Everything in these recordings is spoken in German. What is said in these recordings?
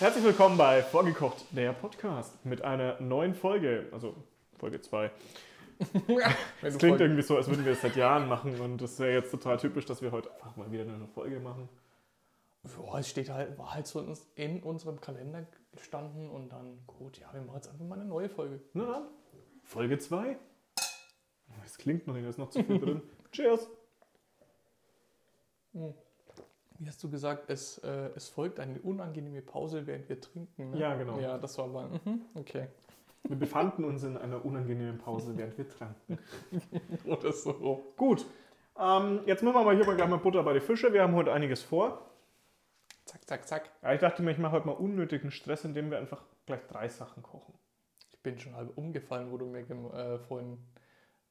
Herzlich willkommen bei Vorgekocht, der Podcast mit einer neuen Folge, also Folge 2. Es klingt irgendwie so, als würden wir es seit Jahren machen und es wäre jetzt total typisch, dass wir heute einfach mal wieder eine Folge machen. Ja, es steht halt, war halt so in unserem Kalender gestanden und dann, gut, ja, wir machen jetzt einfach mal eine neue Folge. Na dann, Folge 2. Es klingt noch nicht, da ist noch zu viel drin. Cheers! Wie hast du gesagt, es, äh, es folgt eine unangenehme Pause, während wir trinken. Ne? Ja, genau. Ja, das war mal, mhm, okay. Wir befanden uns in einer unangenehmen Pause, während wir tranken. Oder so. Gut, ähm, jetzt machen wir mal hier mal gleich mal Butter bei die Fische. Wir haben heute einiges vor. Zack, zack, zack. Ja, ich dachte mir, ich mache heute mal unnötigen Stress, indem wir einfach gleich drei Sachen kochen. Ich bin schon halb umgefallen, wo du mir äh, vorhin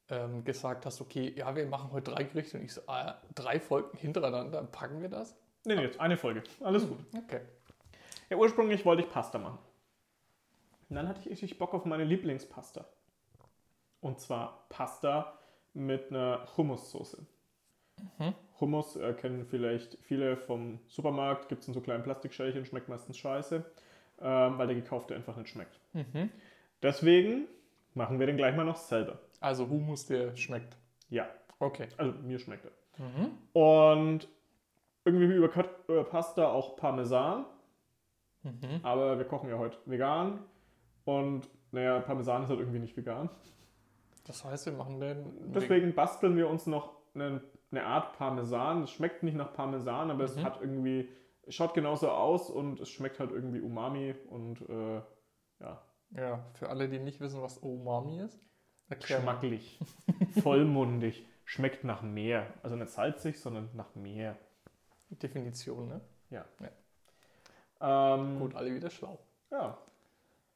ähm, gesagt hast, okay, ja, wir machen heute drei Gerichte und ich so, ah, drei Folgen hintereinander, packen wir das? Nee, nee, jetzt eine Folge. Alles gut. Okay. Ja, ursprünglich wollte ich Pasta machen. Und dann hatte ich richtig Bock auf meine Lieblingspasta. Und zwar Pasta mit einer Hummussoße. Hummus äh, kennen vielleicht viele vom Supermarkt, gibt es in so kleinen Plastikschälchen, schmeckt meistens scheiße, ähm, weil der gekaufte einfach nicht schmeckt. Deswegen machen wir den gleich mal noch selber. Also Humus, der schmeckt. Ja, Okay. also mir schmeckt er. Und irgendwie über, über Pasta auch Parmesan. Aber wir kochen ja heute vegan. Und naja, Parmesan ist halt irgendwie nicht vegan. Das heißt, wir machen den. Deswegen basteln wir uns noch eine, eine Art Parmesan. Es schmeckt nicht nach Parmesan, aber es hat irgendwie, schaut genauso aus und es schmeckt halt irgendwie Umami und äh, ja, Ja, für alle, die nicht wissen, was Umami ist. erklär mal. geschmacklich, vollmundig, schmeckt nach Meer. Also nicht salzig, sondern nach Meer. Definition, ne? Ja. Ja. Ähm, Gut, alle wieder schlau. Ja.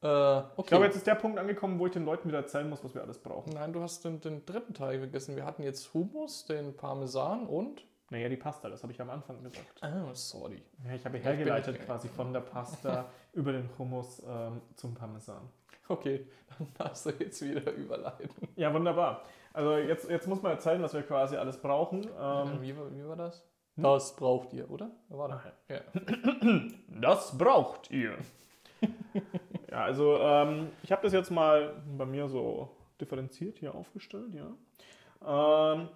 Äh, okay. Ich glaube, jetzt ist der Punkt angekommen, wo ich den Leuten wieder erzählen muss, was wir alles brauchen. Nein, du hast den, den dritten Teil vergessen. Wir hatten jetzt Hummus, den Parmesan und. Naja, die Pasta, das habe ich am Anfang gesagt. Ah, sorry. Ja, ich habe ich hergeleitet nicht- quasi von der Pasta über den Hummus ähm, zum Parmesan. Okay, dann darfst du jetzt wieder überleiten. Ja, wunderbar. Also jetzt, jetzt muss man erzählen, was wir quasi alles brauchen. Ähm, wie, wie war das? Das braucht ihr, oder? War das? Ja. das braucht ihr. ja, also ähm, ich habe das jetzt mal bei mir so differenziert hier aufgestellt, ja. Ähm,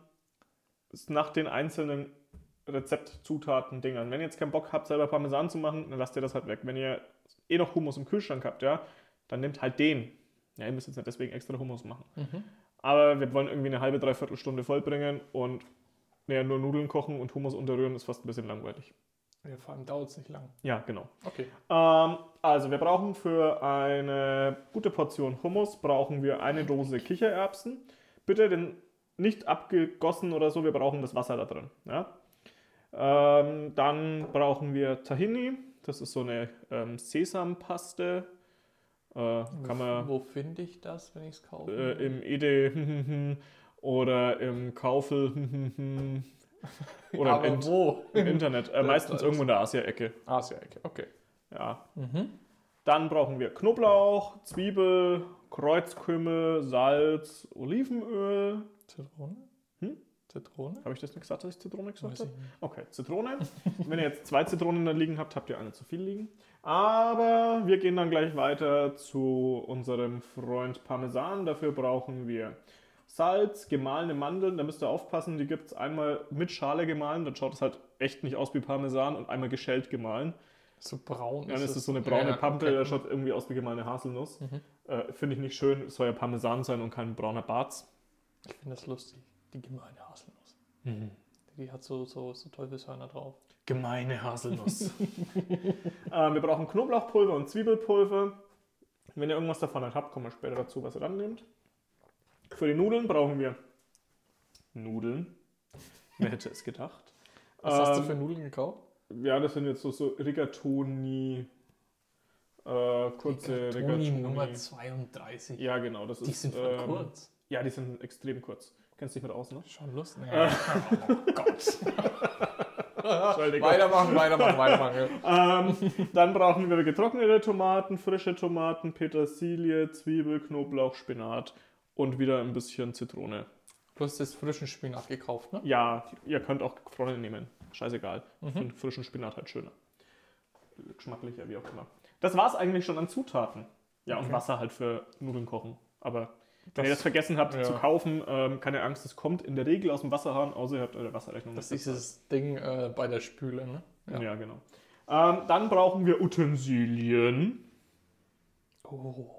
ist nach den einzelnen Rezeptzutaten Dingern. Wenn ihr jetzt keinen Bock habt, selber Parmesan zu machen, dann lasst ihr das halt weg. Wenn ihr eh noch Hummus im Kühlschrank habt, ja, dann nehmt halt den. Ja, ihr müsst jetzt nicht deswegen extra Hummus machen. Aber wir wollen irgendwie eine halbe, dreiviertel Stunde vollbringen und naja, nur Nudeln kochen und Hummus unterrühren ist fast ein bisschen langweilig. ja vor allem dauert es nicht lang. Ja, genau. Okay. Ähm, also wir brauchen für eine gute Portion Hummus brauchen wir eine Dose Kichererbsen. Bitte den nicht abgegossen oder so, wir brauchen das Wasser da drin. Ja? Ähm, dann brauchen wir Tahini, das ist so eine ähm, Sesampaste. Äh, kann man Wo finde ich das, wenn ich es kaufe? äh, im Ede oder im Kaufel oder Aber im, Int wo? im Internet. Äh, meistens irgendwo in der Asia-Ecke. Asia-Ecke, okay. Ja. Dann brauchen wir Knoblauch, Zwiebel, Kreuzkümmel, Salz, Olivenöl. Zitrone? Hm? Zitrone? Habe ich das nicht gesagt, dass ich Zitrone gesagt habe? Okay, Zitrone. Wenn ihr jetzt zwei Zitronen da liegen habt, habt ihr eine zu viel liegen. Aber wir gehen dann gleich weiter zu unserem Freund Parmesan. Dafür brauchen wir Salz, gemahlene Mandeln. Da müsst ihr aufpassen, die gibt es einmal mit Schale gemahlen. Dann schaut es halt echt nicht aus wie Parmesan und einmal geschält gemahlen. So braun Ja, das ist so eine braune Ja, Pampel, okay. der schaut irgendwie aus wie gemahlene Haselnuss. Äh, Finde ich nicht schön. Es soll ja Parmesan sein und kein brauner Barz. Ich finde das lustig. Die gemeine Haselnuss. Mhm. Die hat so, so, so Teufelshörner drauf. Gemeine Haselnuss. ähm, wir brauchen Knoblauchpulver und Zwiebelpulver. Wenn ihr irgendwas davon nicht habt, kommen wir später dazu, was ihr dann nehmt. Für die Nudeln brauchen wir Nudeln. Wer hätte es gedacht? Was hast du Ähm, für Nudeln gekauft? Ja, das sind jetzt so, so Rigatoni, äh, kurze Toni Rigatoni. Nummer 32. Ja, genau. Das Die ist, sind voll ähm, kurz. Ja, die sind extrem kurz. Kennst dich mit aus, ne? Schon Lust? Nee. oh Gott. Weitermachen, weitermachen, weitermachen. Ähm, dann brauchen wir getrocknete Tomaten, frische Tomaten, Petersilie, Zwiebel, Knoblauch, Spinat und wieder ein bisschen Zitrone. Du hast jetzt frischen Spinat gekauft, ne? Ja, ihr könnt auch gefrorene nehmen. Scheißegal. Ich finde frischen Spinat halt schöner. Geschmacklicher, wie auch immer. Das war es eigentlich schon an Zutaten. Ja, und Okay. Wasser halt für Nudeln kochen. Aber wenn Das- ihr das vergessen habt ja. zu kaufen, ähm, keine Angst, es kommt in der Regel aus dem Wasserhahn, außer ihr habt eure Wasserrechnung. Das ist dieses Ding äh, bei der Spüle, ne? bezahlt. Ja, genau. Ähm, dann brauchen wir Utensilien. Oh,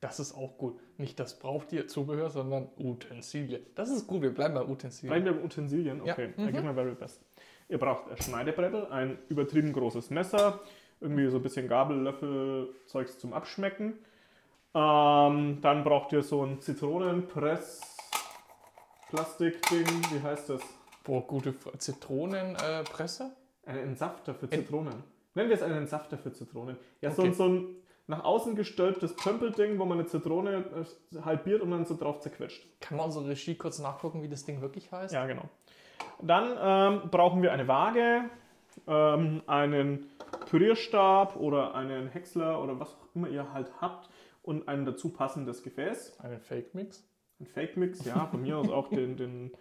das ist auch gut. Nicht das braucht ihr Zubehör, sondern Utensilien. Das ist gut, wir bleiben bei Utensilien. Bleiben wir bei Utensilien? Ja. Okay, Mhm. dann mir very best. Ihr braucht ein Schneidebrettel, ein übertrieben großes Messer, irgendwie so ein bisschen Gabel, Löffel, Zeugs zum Abschmecken. Ähm, dann braucht ihr so ein Zitronenpress, Plastikding, wie heißt das? Boah, gute Zitronenpresse? Äh, Presse? Einen Entsafter für Zitronen. Nennen wir es einen Entsafter für Zitronen. Ja, so, Okay. ein- so ein nach außen gestülptes Pömpelding, wo man eine Zitrone äh, halbiert und dann so drauf zerquetscht. Kann man unsere Regie kurz nachgucken, wie das Ding wirklich heißt? Ja, genau. Dann ähm, brauchen wir eine Waage, ähm, einen Pürierstab oder einen Häcksler oder was auch immer ihr halt habt und ein dazu passendes Gefäß. Einen Fake-Mix. Ein Fake-Mix, ja, von mir aus auch den, den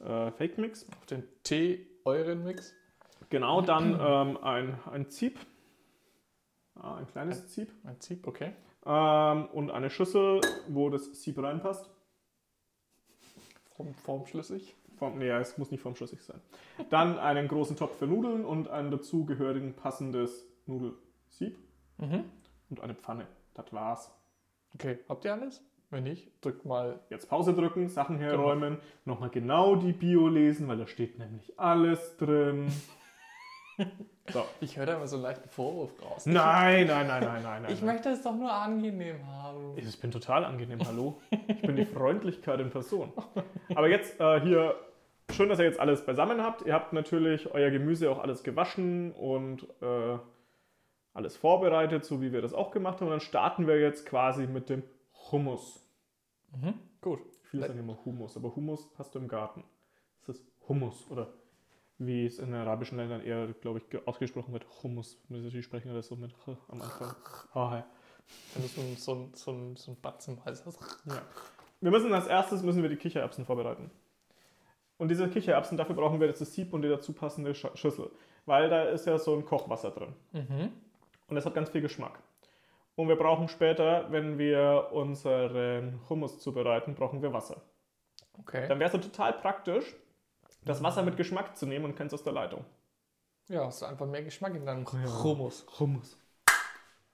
äh, Fake-Mix. Auf den Tee-Euren-Mix. Genau, dann ähm, ein, ein Zieb, ah, ein kleines Zieb Ein Zieb, okay. ähm, und eine Schüssel, wo das Sieb reinpasst. Form, formschlüssig. Form, nee, es muss nicht formschlüssig sein. Dann einen großen Topf für Nudeln und ein dazugehörigen passendes Nudelsieb Mhm. und eine Pfanne. Das war's. Okay, habt ihr alles? Wenn nicht, drückt mal. Jetzt Pause drücken, Sachen herräumen, nochmal genau die Bio lesen, weil da steht nämlich alles drin. So. Ich höre da immer so einen leichten Vorwurf raus. Nein, nein, nein, nein, nein. nein, Ich nein. möchte es doch nur angenehm haben. Ich bin total angenehm, hallo. Ich bin die Freundlichkeit in Person. Aber jetzt äh, hier, schön, dass ihr jetzt alles beisammen habt. Ihr habt natürlich euer Gemüse auch alles gewaschen und äh, alles vorbereitet, so wie wir das auch gemacht haben. Und dann starten wir jetzt quasi mit dem Hummus. Mhm. Gut. Viele sagen immer Hummus, aber Hummus hast du im Garten. Das ist Hummus oder wie es in arabischen Ländern eher, glaube ich, ge- ausgesprochen wird, Hummus. Die sprechen das so mit Ch am Anfang. Ah, ja. Wenn du so ein, so ein, so ein, so ein Batzen. Ja. Wir müssen als erstes müssen wir die Kichererbsen vorbereiten. Und diese Kichererbsen, dafür brauchen wir jetzt das Sieb und die dazu passende Sch Schüssel. Weil da ist ja so ein Kochwasser drin. Mhm. Und das hat ganz viel Geschmack. Und wir brauchen später, wenn wir unseren Hummus zubereiten, brauchen wir Wasser. Okay. Dann wäre es so total praktisch, das Wasser mit Geschmack zu nehmen und keins aus der Leitung. Ja, hast du einfach mehr Geschmack in deinem Ja. Hummus. Hummus.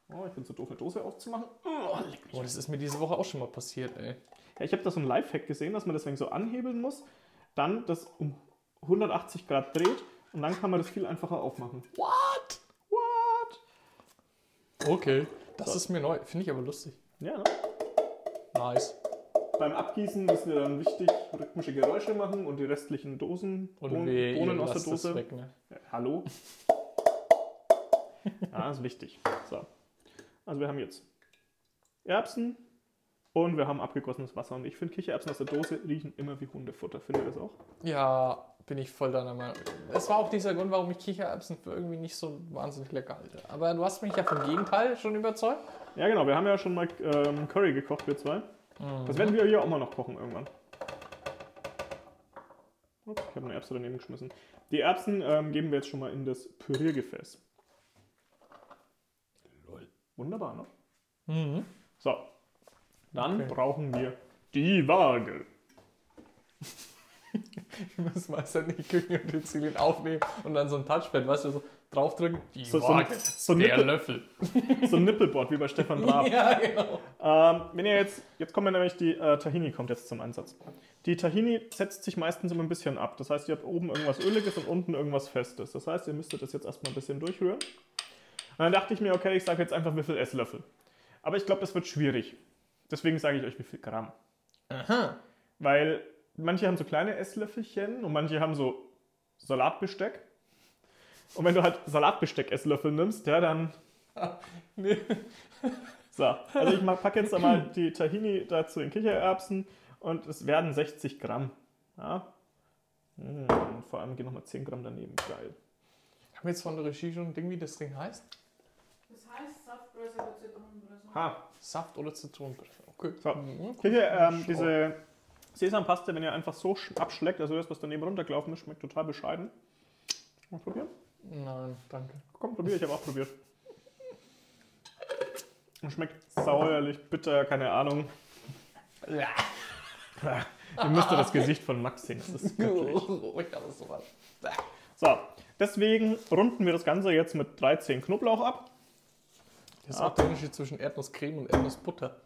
Oh, ich bin so doof, eine Dose aufzumachen. Oh. Oh, das ist mir diese Woche auch schon mal passiert, ey. Ja, ich habe da so ein Lifehack gesehen, dass man deswegen so anhebeln muss, dann das um 180 Grad dreht und dann kann man das viel einfacher aufmachen. What? What? Okay. Das So. ist mir neu. Finde ich aber lustig. Ja, ne? Nice. Beim Abgießen müssen wir dann wichtig rhythmische Geräusche machen und die restlichen Dosen, Und Bohnen, aus der es Dose. weg, ne? Ja, hallo? ja, ist wichtig. So. Also wir haben jetzt Erbsen und wir haben abgegossenes Wasser. Und ich finde Kichererbsen aus der Dose riechen immer wie Hundefutter. Findet ihr das auch? Ja, bin ich voll deiner Meinung. Das war auch dieser Grund, warum ich Kichererbsen für irgendwie nicht so wahnsinnig lecker halte. Aber du hast mich ja vom Gegenteil schon überzeugt. Ja, genau. Wir haben ja schon mal ähm, Curry gekocht, wir zwei. Das werden wir hier auch mal noch kochen irgendwann. Ups, ich habe eine Erbse daneben geschmissen. Die Erbsen ähm, geben wir jetzt schon mal in das Püriergefäß. Lol. Wunderbar, ne? Mhm. So. Dann Okay. brauchen wir die Waage. Wir müssen mal seine Küchenutensilien aufnehmen und dann so ein Touchpad, weißt du, so draufdrücken. Die So- so- Waage. so der Nippel- Löffel. So ein Nippelboard wie bei Stefan Raab. ja, genau. Ähm, wenn ihr jetzt, jetzt kommt ja nämlich die äh, Tahini kommt jetzt zum Einsatz. Die Tahini setzt sich meistens immer ein bisschen ab. Das heißt, ihr habt oben irgendwas Öliges und unten irgendwas Festes. Das heißt, ihr müsstet das jetzt erstmal ein bisschen durchrühren. Und dann dachte ich mir, okay, ich sage jetzt einfach, wie viel Esslöffel. Aber ich glaube, das wird schwierig. Deswegen sage ich euch, wie viel Gramm. Aha. Weil manche haben so kleine Esslöffelchen und manche haben so Salatbesteck. Und wenn du halt Salatbesteck-Esslöffel nimmst, ja, dann Nee. So, also ich packe jetzt einmal die Tahini dazu in Kichererbsen und es werden 60 Gramm. Ja. Und vor allem gehen nochmal 10 Gramm daneben. Geil. Haben wir jetzt von der Regie schon ein Ding, wie das Ding heißt? Das heißt Saftpresse oder Zitronenpresse. Ha. Saft oder Zitronenpresse? Okay. So. Hier, ähm, Schau. diese Sesampaste, wenn ihr einfach so sch- abschleckt, also das, was daneben runtergelaufen ist, schmeckt total bescheiden. Mal probieren? Nein, danke. Komm, probier, ich habe auch probiert. Schmeckt säuerlich, bitter, keine Ahnung. Ihr müsst das Gesicht von Max sehen. Das ist göttlich. Oh, ich habe sowas. So, deswegen runden wir das Ganze jetzt mit 13 Knoblauch ab. Das ist auch der Unterschied zwischen Erdnusscreme und Erdnussbutter.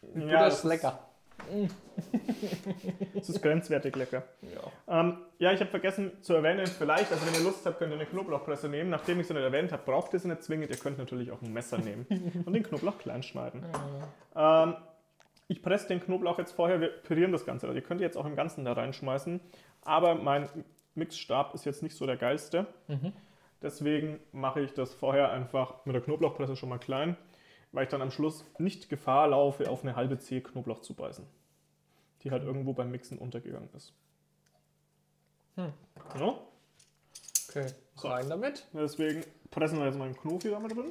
Butter Ja, ist lecker. Das ist grenzwertig lecker. Ja. Ähm, ja, ich habe vergessen zu erwähnen, vielleicht, also wenn ihr Lust habt, könnt ihr eine Knoblauchpresse nehmen. Nachdem ich sie nicht erwähnt habe, braucht ihr sie nicht zwingend. Ihr könnt natürlich auch ein Messer nehmen und den Knoblauch klein schneiden. Ähm, ich presse den Knoblauch jetzt vorher, wir pürieren das Ganze. Also ihr könnt jetzt auch im Ganzen da reinschmeißen. Aber mein Mixstab ist jetzt nicht so der geilste. Deswegen mache ich das vorher einfach mit der Knoblauchpresse schon mal klein, weil ich dann am Schluss nicht Gefahr laufe, auf eine halbe Zehe Knoblauch zu beißen. Die halt irgendwo beim Mixen untergegangen ist. Hm. Ja? Okay, So. rein damit. Deswegen pressen wir jetzt mal den Knofi da mit drin.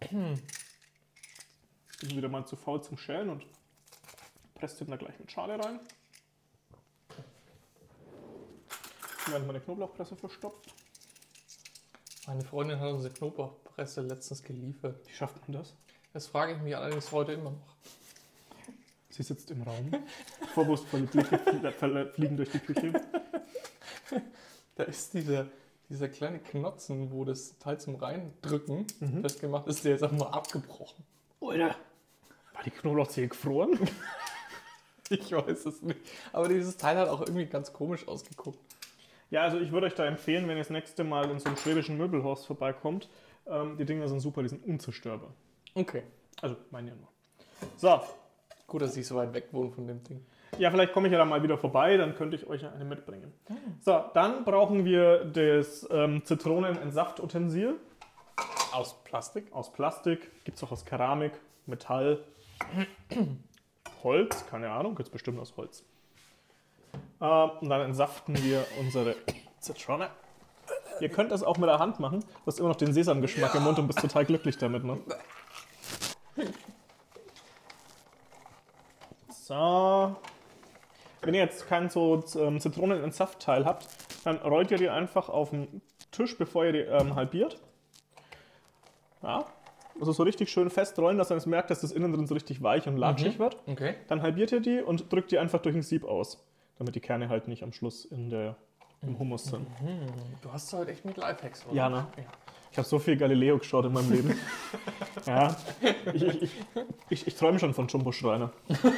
Bin wieder mal zu faul zum Schälen und presst den da gleich mit Schale rein. Während meine Knoblauchpresse verstopft. Meine Freundin hat unsere Knoblauchpresse letztens geliefert. Wie schafft man das? Das frage ich mich allerdings heute immer noch. Sie sitzt im Raum. Vorwurfsvolle Blicke flie- fl- fliegen durch die Küche. Da ist dieser, dieser kleine Knotzen, wo das Teil zum Reindrücken Mhm. festgemacht ist, der ist einfach mal abgebrochen. Alter. War die Knoblauchzehe gefroren? Ich weiß es nicht. Aber dieses Teil hat auch irgendwie ganz komisch ausgeguckt. Ja, also ich würde euch da empfehlen, wenn ihr das nächste Mal in so einem schwäbischen Möbelhaus vorbeikommt. Ähm, die Dinger sind super, die sind unzerstörbar. Okay. Also, meine ja nur. So, Gut, dass ich so weit weg wohne von dem Ding. Ja, vielleicht komme ich ja dann mal wieder vorbei, dann könnte ich euch ja eine mitbringen. So, dann brauchen wir das ähm, Zitronen-Entsaftutensil Aus Plastik? aus Plastik. Gibt es auch aus Keramik, Metall, Holz, keine Ahnung, gibt es bestimmt aus Holz. Ähm, und dann entsaften wir unsere Zitrone. Ihr könnt das auch mit der Hand machen. Du hast immer noch den Sesamgeschmack im Mund und bist total glücklich damit, ne? So. Wenn ihr jetzt kein so ähm, Zitronenentsaftteil habt, dann rollt ihr die einfach auf den Tisch, bevor ihr die ähm, halbiert. Ja. Also so richtig schön festrollen, dass man es merkt, dass das innen drin so richtig weich und latschig wird. Okay. Dann halbiert ihr die und drückt die einfach durch ein Sieb aus, damit die Kerne halt nicht am Schluss in der, im Hummus sind. Hm, du hast heute echt mit Lifehacks, oder? Ja, ne? Ich habe so viel Galileo geschaut in meinem Leben. ja. Ich, ich, ich, ich, träume schon von Jumbo Schreiner.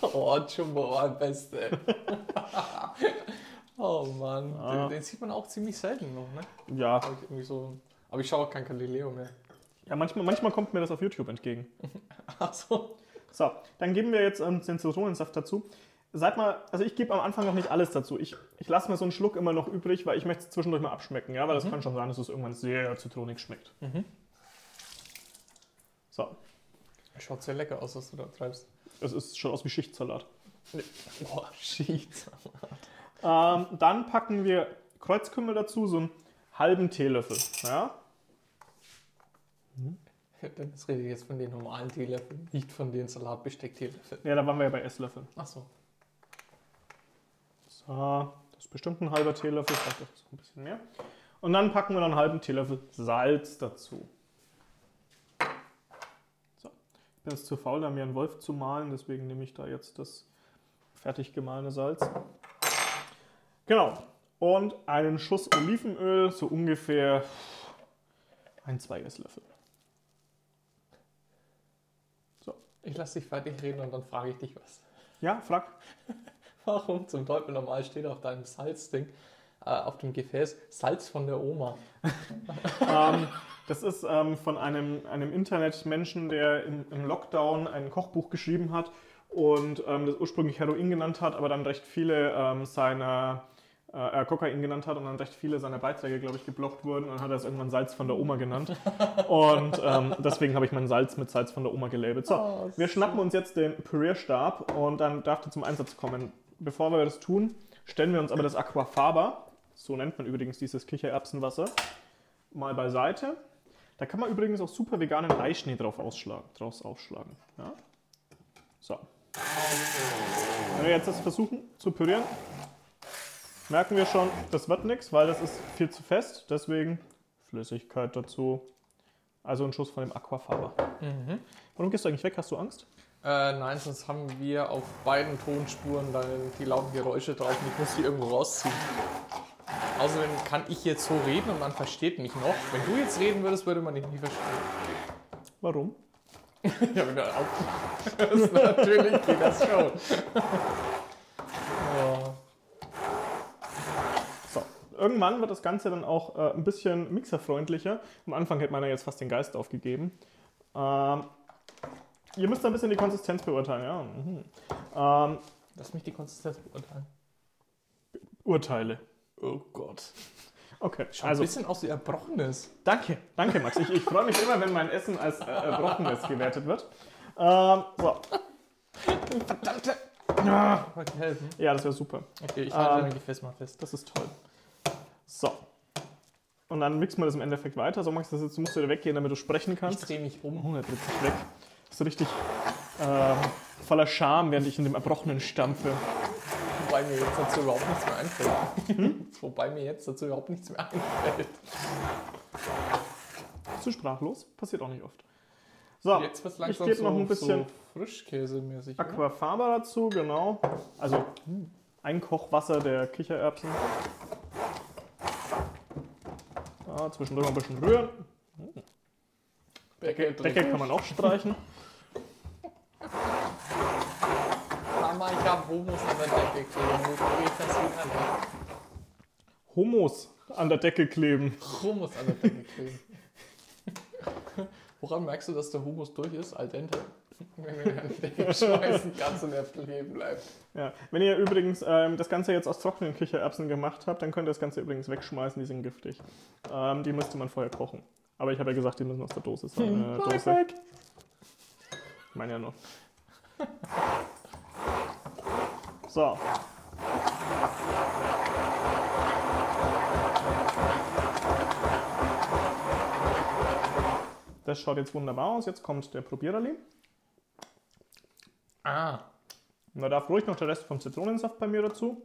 Oh, Jumbo war der Beste. oh Mann. Ah. Den, den sieht man auch ziemlich selten noch, ne? Ja. So, aber ich schaue auch kein Galileo mehr. ja manchmal, manchmal kommt mir das auf YouTube entgegen. Achso. So, dann geben wir jetzt ähm, den Zitronensaft dazu. Seid mal, also ich gebe am Anfang noch nicht alles dazu. Ich, ich lasse mir so einen Schluck immer noch übrig, weil ich möchte es zwischendurch mal abschmecken. Ja, weil das kann schon sein, dass es irgendwann sehr zitronig schmeckt. Mhm. So, Schaut sehr lecker aus, was du da treibst. es ist schon aus wie Schichtsalat. Boah, shit. Ähm, dann packen wir Kreuzkümmel dazu, so einen halben Teelöffel. Ja? Dennis redet jetzt von den normalen Teelöffeln, nicht von den Salatbesteck-Teelöffeln. ja, da waren wir ja bei Esslöffeln. Achso. So, das ist bestimmt ein halber Teelöffel, vielleicht auch so ein bisschen mehr. Und dann packen wir noch einen halben Teelöffel Salz dazu. So, ich bin jetzt zu faul, da mir einen Wolf zu mahlen, deswegen nehme ich da jetzt das fertig gemahlene Salz. Genau. Und einen Schuss Olivenöl, so ungefähr ein, zwei Esslöffel. Ich lasse dich fertig reden und dann frage ich dich was. Ja, frag. Warum zum Teufel normal steht auf deinem Salzding, äh, auf dem Gefäß, Salz von der Oma? ähm, das ist ähm, von einem, einem Internetmenschen, der im, im Lockdown ein Kochbuch geschrieben hat und ähm, das ursprünglich Heroin genannt hat, aber dann recht viele ähm, seiner äh, äh, Kokain genannt hat und dann recht viele seiner Beiträge, glaube ich, geblockt wurden und dann hat er es irgendwann Salz von der Oma genannt. Und ähm, deswegen habe ich mein Salz mit Salz von der Oma gelabelt. So, Oh, wir schnappen uns jetzt den Pürierstab und dann darf der zum Einsatz kommen. Bevor wir das tun, stellen wir uns aber das Aquafaba, so nennt man übrigens dieses Kichererbsenwasser, mal beiseite. Da kann man übrigens auch super veganen Eischnee drauf ausschlagen, draus aufschlagen. Ja? So. Wenn wir jetzt das versuchen zu pürieren, merken wir schon, das wird nichts, weil das ist viel zu fest. Deswegen Flüssigkeit dazu. Also ein Schuss von dem Aquafaba. Mhm. Warum gehst du eigentlich weg? Hast du Angst? Äh, nein, sonst haben wir auf beiden Tonspuren dann die lauten Geräusche drauf und ich muss die irgendwo rausziehen. Außerdem kann ich jetzt so reden und man versteht mich noch. Wenn du jetzt reden würdest, würde man dich nie verstehen. Warum? Ja, wenn du aufhörst, natürlich geht das schon. So, irgendwann wird das Ganze dann auch äh, ein bisschen mixerfreundlicher. Am Anfang hätte man ja jetzt fast den Geist aufgegeben. Ähm, ihr müsst ein bisschen die Konsistenz beurteilen, ja. Mhm. Ähm, Lass mich die Konsistenz beurteilen. Urteile. Oh Gott. Okay, Schaut also ein bisschen aus wie Erbrochenes. danke, danke Max. Ich, ich freue mich immer, wenn mein Essen als äh, Erbrochenes gewertet wird. Ähm, so. Verdammte. Ich? Ja, das wäre super. Okay, ich halte Ähm, Gefäß mal fest. Das ist toll. So. Und dann mixen wir das im Endeffekt weiter. So, Max, das jetzt musst du wieder weggehen, damit du sprechen Ich kannst. drehe mich um. Oh, er dreht sich weg. So richtig ähm, voller Scham, während ich in dem Erbrochenen stampfe. Wobei mir jetzt dazu überhaupt nichts mehr einfällt. Wobei mir jetzt dazu überhaupt nichts mehr einfällt. Zu sprachlos. Passiert auch nicht oft. So, Jetzt wird ich gebe so, noch ein bisschen so Frischkäsemäßig. oder? Aquafaba dazu, genau. Also ein Kochwasser der Kichererbsen. Ja, zwischendurch ein bisschen rühren. Deckel, Deckel kann man auch streichen. Hummus an der Decke kleben. Wo das weg? Hummus an der Decke kleben. Hummus an der Decke kleben. Woran merkst du, dass der Hummus durch ist? Al dente. Wenn wir ihn an die Decke schmeißen kannst und er kleben bleibt. Ja. Wenn ihr übrigens ähm, das Ganze jetzt aus trockenen Kichererbsen gemacht habt, dann könnt ihr das Ganze übrigens wegschmeißen, die sind giftig. Ähm, die müsste man vorher kochen. Aber ich habe ja gesagt, die müssen aus der Dose sein. Äh, Dose. Ich meine ja noch. So. Das schaut jetzt wunderbar aus. Jetzt kommt der Probiererli. Ah, Und da darf ruhig noch der Rest vom Zitronensaft bei mir dazu.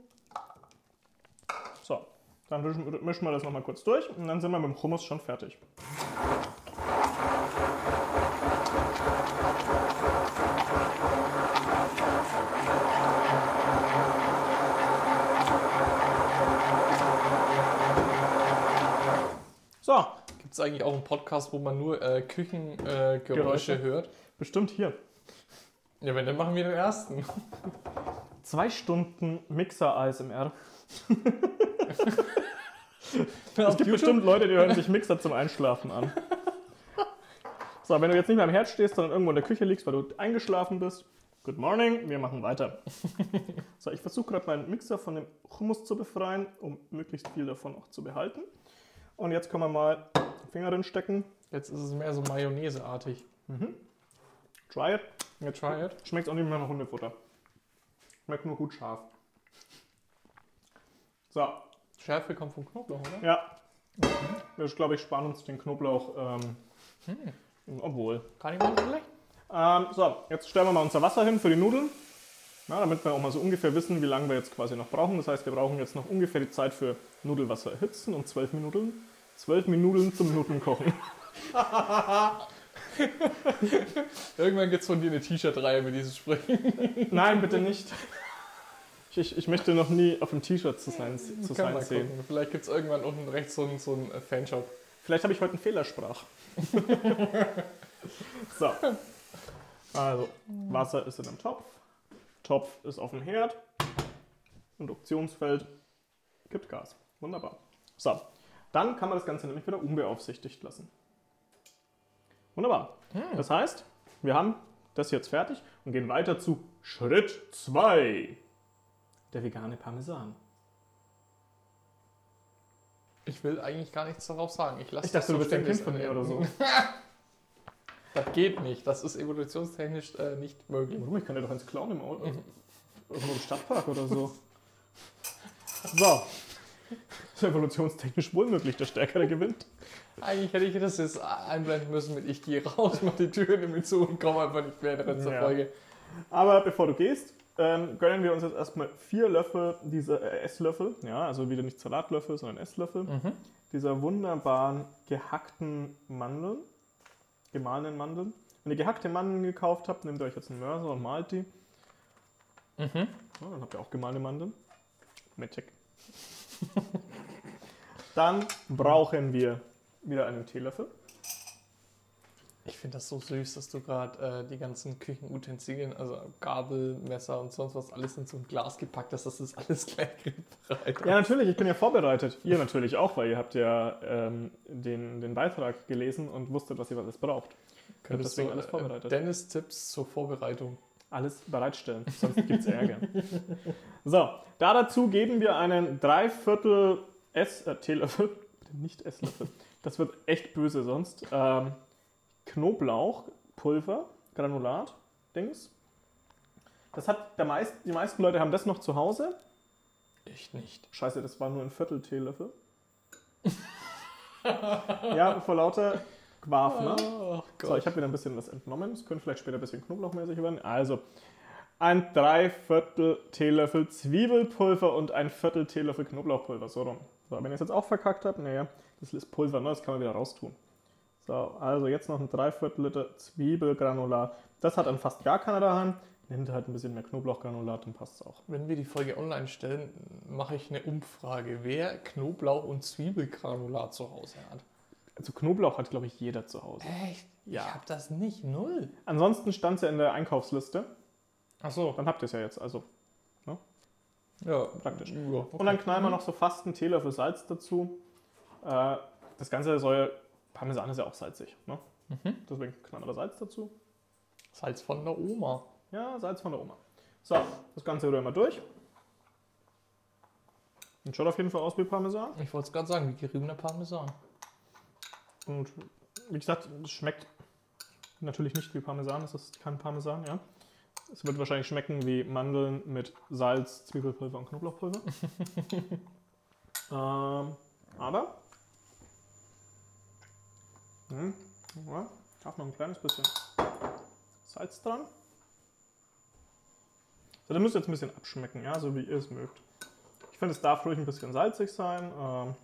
So, dann mischen mischen wir das nochmal kurz durch und dann sind wir mit dem Hummus schon fertig. So, gibt es eigentlich auch einen Podcast, wo man nur äh, Küchengeräusche äh, hört? bestimmt hier. Ja, wenn, dann machen wir den ersten. Zwei Stunden Mixer-ASMR. Es gibt bestimmt Leute, die hören sich Mixer zum Einschlafen an. So, wenn du jetzt nicht mehr am Herd stehst, sondern irgendwo in der Küche liegst, weil du eingeschlafen bist, good morning, wir machen weiter. So, ich versuche gerade meinen Mixer von dem Hummus zu befreien, um möglichst viel davon auch zu behalten. Und jetzt können wir mal Finger drin stecken. Jetzt ist es mehr so Mayonnaise-artig. Try it. Jetzt Try it. Schmeckt auch nicht mehr nach Hundefutter. Schmeckt nur gut scharf. So, Schärfe kommt vom Knoblauch, oder? ja. Wir, glaube ich, sparen uns den Knoblauch. Ähm, Obwohl. Kann ich mal schlecht? Ähm, so, jetzt stellen wir mal unser Wasser hin für die Nudeln. Ja, damit wir auch mal so ungefähr wissen, wie lange wir jetzt quasi noch brauchen. Das heißt, wir brauchen jetzt noch ungefähr die Zeit für Nudelwasser erhitzen und 12 Minuten. 12 Minuten zum Minuten kochen. Irgendwann gibt es von dir eine T-Shirt-Reihe mit diesen Sprüchen. Nein, bitte nicht. Ich, ich, möchte noch nie auf dem T-Shirt zu sein, zu Kann sein sehen. gucken. Vielleicht gibt es irgendwann unten rechts so einen, so einen äh, Fanshop. Vielleicht habe ich heute einen Fehlersprach. so. Also, Wasser ist in einem Topf. Topf ist auf dem Herd. Induktionsfeld gibt Gas. Wunderbar. So, dann kann man das Ganze nämlich wieder unbeaufsichtigt lassen. Wunderbar. Das heißt, wir haben das jetzt fertig und gehen weiter zu Schritt 2. Der vegane Parmesan. Ich will eigentlich gar nichts darauf sagen. Ich, lass Ich dachte, das du bist ein Kind von mir oder so. Das geht nicht. Das ist evolutionstechnisch äh, nicht möglich. Warum? Ich kann ja doch ins Clown im Auto. Irgendwo im Stadtpark oder so. So. Das ist evolutionstechnisch wohl möglich, der Stärkere gewinnt. Eigentlich hätte ich das jetzt einblenden müssen mit ich gehe raus, mach die Tür nämlich zu und komme einfach nicht mehr in der der Ja. Folge. Aber bevor du gehst, ähm, gönnen wir uns jetzt erstmal vier Löffel, diese äh, Esslöffel, ja, also wieder nicht Salatlöffel, sondern Esslöffel, Mhm. dieser wunderbaren gehackten Mandeln. gemahlenen Mandeln. Wenn ihr gehackte Mandeln gekauft habt, nehmt ihr euch jetzt einen Mörser und malt die. Mhm. Ja, dann habt ihr auch gemahlene Mandeln. Magic. dann brauchen wir wieder einen Teelöffel. Ich finde das so süß, dass du gerade äh, die ganzen Küchenutensilien, also Gabel, Messer und sonst was, alles in so ein Glas gepackt hast. Das ist alles gleich bereit. Ja, natürlich, ich bin ja vorbereitet. Ihr natürlich auch, weil ihr habt ja ähm, den, den Beitrag gelesen und wusstet, was ihr alles braucht. Könntest deswegen du alles äh, vorbereitet. Dennis Tipps zur Vorbereitung. Alles bereitstellen, sonst gibt es Ärger. so, da dazu geben wir einen Dreiviertel Ess äh, Teelöffel, bitte nicht Esslöffel, das wird echt böse sonst, ähm, Knoblauchpulver, Granulat, Dings. Das hat der meist, die meisten Leute haben das noch zu Hause. Ich nicht. Scheiße, das war nur ein Viertel Teelöffel. ja, vor lauter Quark, ne? Oh So, ich habe wieder ein bisschen was entnommen. Es könnte vielleicht später ein bisschen knoblauchmäßig werden. Also, ein Dreiviertel Teelöffel Zwiebelpulver und ein Viertel Teelöffel Knoblauchpulver. So rum. So, wenn ich es jetzt auch verkackt habe, naja, das ist Pulver, ne? das kann man wieder raustun. So, also jetzt noch ein Dreiviertel Liter Zwiebelgranulat. Das hat dann fast gar keiner daheim. Nehmt halt ein bisschen mehr Knoblauchgranulat, dann passt es auch. Wenn wir die Folge online stellen, mache ich eine Umfrage, wer Knoblauch und Zwiebelgranulat zu Hause hat. Also Knoblauch hat, glaube ich, jeder zu Hause. Echt? Ja. Ich habe das nicht. Null. Ansonsten stand es ja in der Einkaufsliste. Ach so. Dann habt ihr es ja jetzt, also Ja, praktisch. Ja, Und dann knallen wir noch so fast einen Teelöffel Salz dazu. Äh, das Ganze soll ja, Parmesan ist ja auch salzig. Ne? Mhm. Deswegen knallen wir da Salz dazu. Salz von der Oma. Ja, Salz von der Oma. So, das Ganze rühren wir durch. Und schaut auf jeden Fall aus wie Parmesan. Ich wollte es gerade sagen, wie geriebener Parmesan. Und wie gesagt, es schmeckt natürlich nicht wie Parmesan. Es ist kein Parmesan, ja. Es wird wahrscheinlich schmecken wie Mandeln mit Salz, Zwiebelpulver und Knoblauchpulver. ähm, aber. Hm, ja, darf noch ein kleines bisschen Salz dran. So, das müsst ihr jetzt ein bisschen abschmecken, ja, so wie ihr es mögt. Ich finde, es darf ruhig ein bisschen salzig sein. Ähm,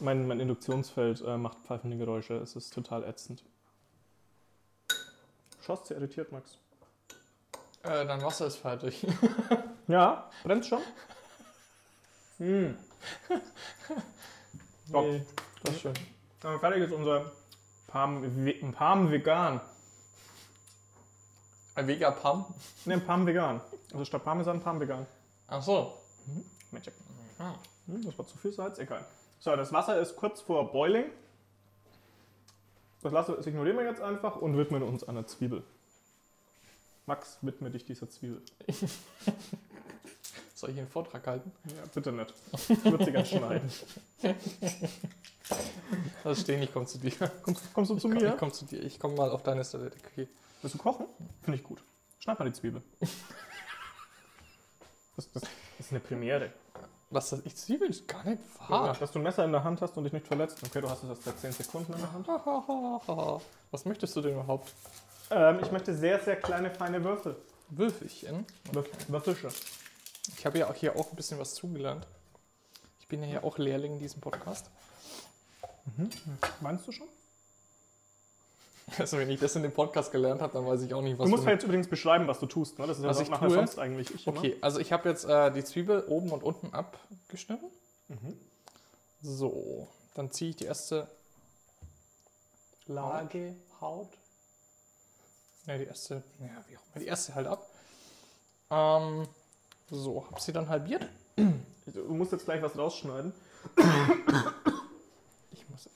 mein, mein Induktionsfeld äh, macht pfeifende Geräusche. Es ist total ätzend. Schoss sehr irritiert, Max. Äh, dein Wasser ist fertig. Ja, brennt schon? Hm. Top. Nee, das ist schön. Aber fertig ist unser Parm, Ve- Parm vegan. Ein Vegapam? Ne, Parm vegan. Also statt Parmesan Parm vegan. Ach so. Magic. Ah. Hm, das war zu viel Salz, egal. So, das Wasser ist kurz vor Boiling. Das Wasser das ignorieren wir jetzt einfach und widmen uns einer Zwiebel. Max, widme dich dieser Zwiebel. Soll ich einen Vortrag halten? Ja, bitte nicht. Ich würde sie ganz schneiden. Lass stehen, ich komme zu dir. Kommst, kommst du zu Ich mir? komme zu dir. Ich komme mal auf deine Stelle Küche. Willst du kochen? Finde ich gut. Schneid mal die Zwiebel. Das, das, das ist eine Premiere. Was das? Ich Zwiebeln ist gar nicht Ah. wahr. Dass du ein Messer in der Hand hast und dich nicht verletzt. Okay, du hast es erst seit 10 Sekunden in der Hand. Was möchtest du denn überhaupt? Ähm, ich möchte sehr, sehr kleine, feine Würfel. Würfelchen. Würf- Würfelchen. Ich habe ja auch hier auch ein bisschen was zugelernt. Ich bin ja hier auch Lehrling in diesem Podcast. Meinst du schon? Also wenn ich das in dem Podcast gelernt habe, dann weiß ich auch nicht, was Du musst halt jetzt übrigens beschreiben, was du tust. Ne? Das ist ja Was ich nachher tue? sonst eigentlich ich. immer. Okay, also ich habe jetzt äh, die Zwiebel oben und unten abgeschnitten. Mhm. So, dann ziehe ich die erste Lage Haut. Ne, die erste, ja, wie auch immer, die erste halt ab. Ähm, so, habe sie dann halbiert. Du musst jetzt gleich was rausschneiden. Ich muss.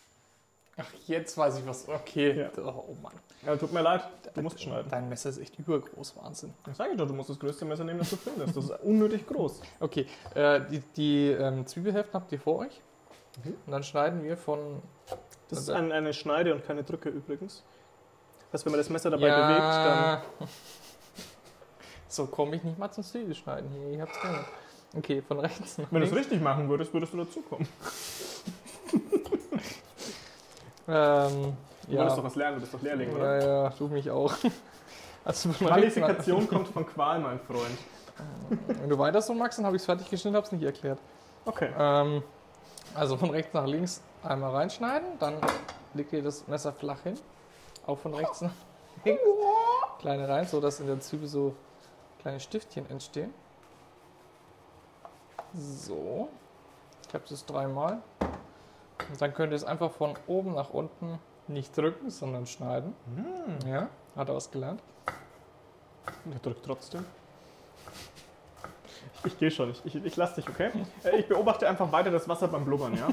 Ach, jetzt weiß ich was. Okay. Ja. Oh, Mann. Ja, tut mir leid, du musst schneiden. Dein Messer ist echt übergroß, Wahnsinn. Ich sage doch, du musst das größte Messer nehmen, das du findest. Das ist unnötig groß. Okay, äh, die, die ähm, Zwiebelhälften habt ihr vor euch. Mhm. Und dann schneiden wir von. Das ist ein, eine Schneide und keine Drücke übrigens. Das heißt, wenn man das Messer dabei bewegt, dann. So komme ich nicht mal zum Zwiebelschneiden hier. Ihr habt's gehört. Okay, von rechts nach Wenn du es richtig machen würdest, würdest du dazukommen. Ähm, Du wolltest doch ja. was lernen, du bist doch Lehrling, oder? ja, ja, du mich auch. Also Qualifikation kommt von Qual, mein Freund. wenn du weiter so magst, dann habe ich es fertig geschnitten, habe es nicht erklärt. Okay. Ähm, also von rechts nach links einmal reinschneiden, dann legt ihr das Messer flach hin. Auch von rechts nach links. Kleine rein, so dass in der Zwiebel so kleine Stiftchen entstehen. So. Ich habe das dreimal. Und dann könnt ihr es einfach von oben nach unten nicht drücken, sondern schneiden. Ja, hat er was gelernt. Der drückt trotzdem. Ich, ich gehe schon, ich, ich, ich lass dich, okay? Äh, Ich beobachte einfach weiter das Wasser beim Blubbern, ja?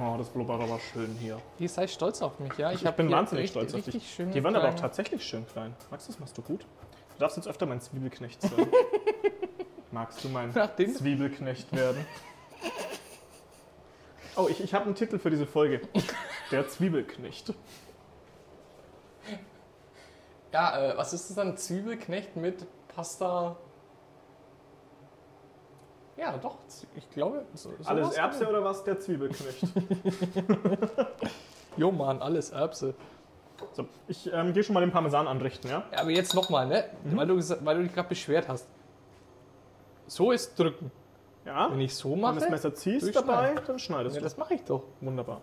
Oh, das blubbert aber schön hier. Ihr seid stolz auf mich, ja? Ich, hab bin wahnsinnig richtig- stolz auf dich. richtig schöne Die waren aber auch tatsächlich schön klein. Max, das machst du gut. Du darfst jetzt öfter mein Zwiebelknecht sein. Magst du mein Nachdem- Zwiebelknecht werden? Oh, ich, ich habe einen Titel für diese Folge. Der Zwiebelknecht. Ja, äh, was ist das dann? Zwiebelknecht mit Pasta. Ja, doch. Ich glaube, so, Alles Erbse oder was? Der Zwiebelknecht. Jo, Mann, alles Erbse. So, ich ähm, gehe schon mal den Parmesan anrichten, ja? Ja, aber jetzt nochmal, ne? Mhm. Weil, du, weil du dich gerade beschwert hast. So ist drücken. Ja. Wenn ich so Wenn du mache, das Messer ziehst dabei, dann schneidest ja, du. das mache ich doch. Wunderbar.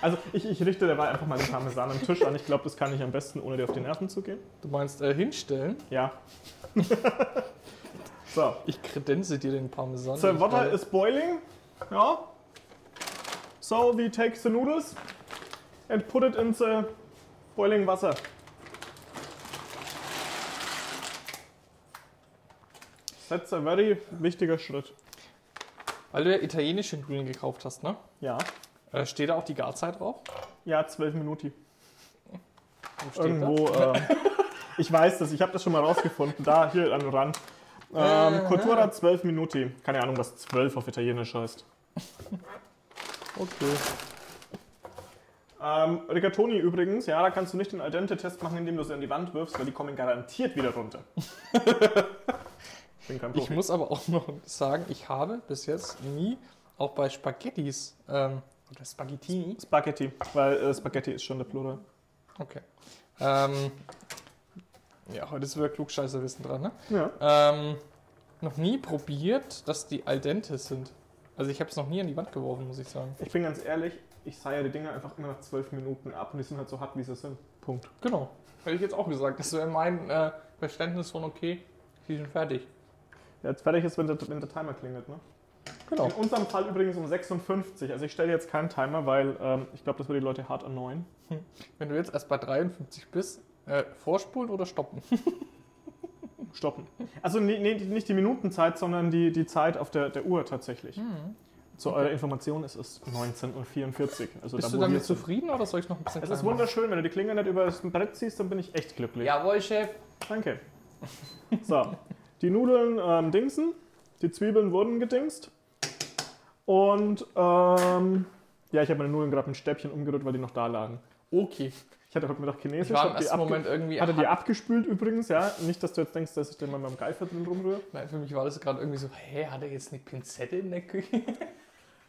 Also ich, ich richte dabei einfach mal den Parmesan am Tisch an. Ich glaube, das kann ich am besten, ohne dir auf die Nerven zu gehen. Du meinst äh, hinstellen? Ja. so. Ich kredenze dir den Parmesan. So, den water is boiling. Ja. So, we take the noodles and put it in the boiling water. That's a very wichtiger Schritt. Weil du ja italienische Nudeln gekauft hast, ne? Ja. Äh, steht da auch die Garzeit drauf? Ja, zwölf Minuten. Irgendwo. ähm, ich weiß das, ich habe das schon mal rausgefunden. Da, hier am Rand. Ähm, Äh, Cultura 12 Minuti. Keine Ahnung, was 12 auf Italienisch heißt. Okay. Ähm, Rigatoni übrigens, ja, da kannst du nicht den Al dente-Test machen, indem du sie an die Wand wirfst, weil die kommen garantiert wieder runter. ich bin kein Ich Profi. muss aber auch noch sagen, ich habe bis jetzt nie, auch bei Spaghettis, ähm, oder Spaghettini, Spaghetti, weil äh, Spaghetti ist schon der Plural. okay. Ähm, ja, heute ist wieder Klugscheißerwissen dran, ne? Ja. Ähm, noch nie probiert, dass die al dente sind. Also ich habe es noch nie an die Wand geworfen, muss ich sagen. Ich bin ganz ehrlich, ich sah ja die Dinger einfach immer nach 12 Minuten ab und die sind halt so hart, wie sie sind. Punkt. Genau. Hätte ich jetzt auch gesagt. Das wäre mein äh, Verständnis von okay, die sind fertig. Der jetzt fertig ist, wenn der, wenn der Timer klingelt, ne? Genau. In unserem Fall übrigens um 56. Also ich stelle jetzt keinen Timer, weil ähm, ich glaube, das würde die Leute hart annoyen. Wenn du jetzt erst bei 53 bist, äh, vorspulen oder stoppen? Stoppen. Also nee, nee, nicht die Minutenzeit, sondern die, die Zeit auf der, der Uhr tatsächlich. Zu eurer Information, es ist 19.44 Uhr. Also Bist da, du damit zufrieden oder soll ich noch ein bisschen Es ist wunderschön, wenn du die Klinge nicht über das Brett ziehst, dann bin ich echt glücklich. Jawohl, Chef. Danke. So, die Nudeln ähm, dingsen, die Zwiebeln wurden gedingst. Und ähm, ja, ich habe meine Nudeln gerade mit Stäbchen umgerührt, weil die noch da lagen. Okay. Ich hatte heute Mittag Chinesisch. Ich war im ersten Moment irgendwie. hatte die abgespült übrigens, ja. Nicht, dass du jetzt denkst, dass ich den mal mit dem Geifer drin rumrühre. Nein, für mich war das gerade irgendwie so, hä, hat er jetzt eine Pinzette in der Küche?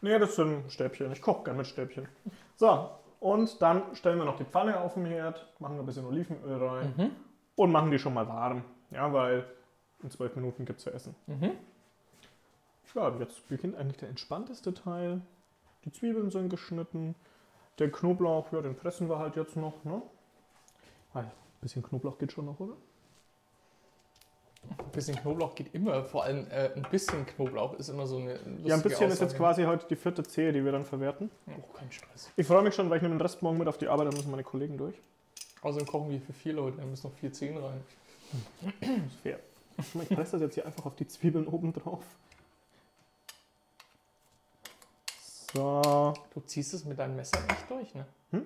Nee, das sind Stäbchen. Ich koche gern mit Stäbchen. So, und dann stellen wir noch die Pfanne auf den Herd, machen ein bisschen Olivenöl rein Mhm. und machen die schon mal warm. Ja, weil in zwölf Minuten gibt es zu essen. Mhm. Ja, jetzt beginnt eigentlich der entspannteste Teil. Die Zwiebeln sind geschnitten. Der Knoblauch, ja, den pressen wir halt jetzt noch. Ne? Ah, ein bisschen Knoblauch geht schon noch, oder? Ein bisschen Knoblauch geht immer. Vor allem äh, ein bisschen Knoblauch ist immer so eine. Lustige Ja, ein bisschen ist jetzt Aussage. quasi heute die vierte Zehe, die wir dann verwerten. Oh, kein Stress. Ich freue mich schon, weil ich nehme den Rest morgen mit auf die Arbeit, da müssen meine Kollegen durch. Außerdem kochen wir für vier Leute, da müssen noch vier Zehen rein. Fair. Guck mal, Ich presse das jetzt hier einfach auf die Zwiebeln oben drauf. So. Du ziehst es mit deinem Messer nicht durch, ne? Hm?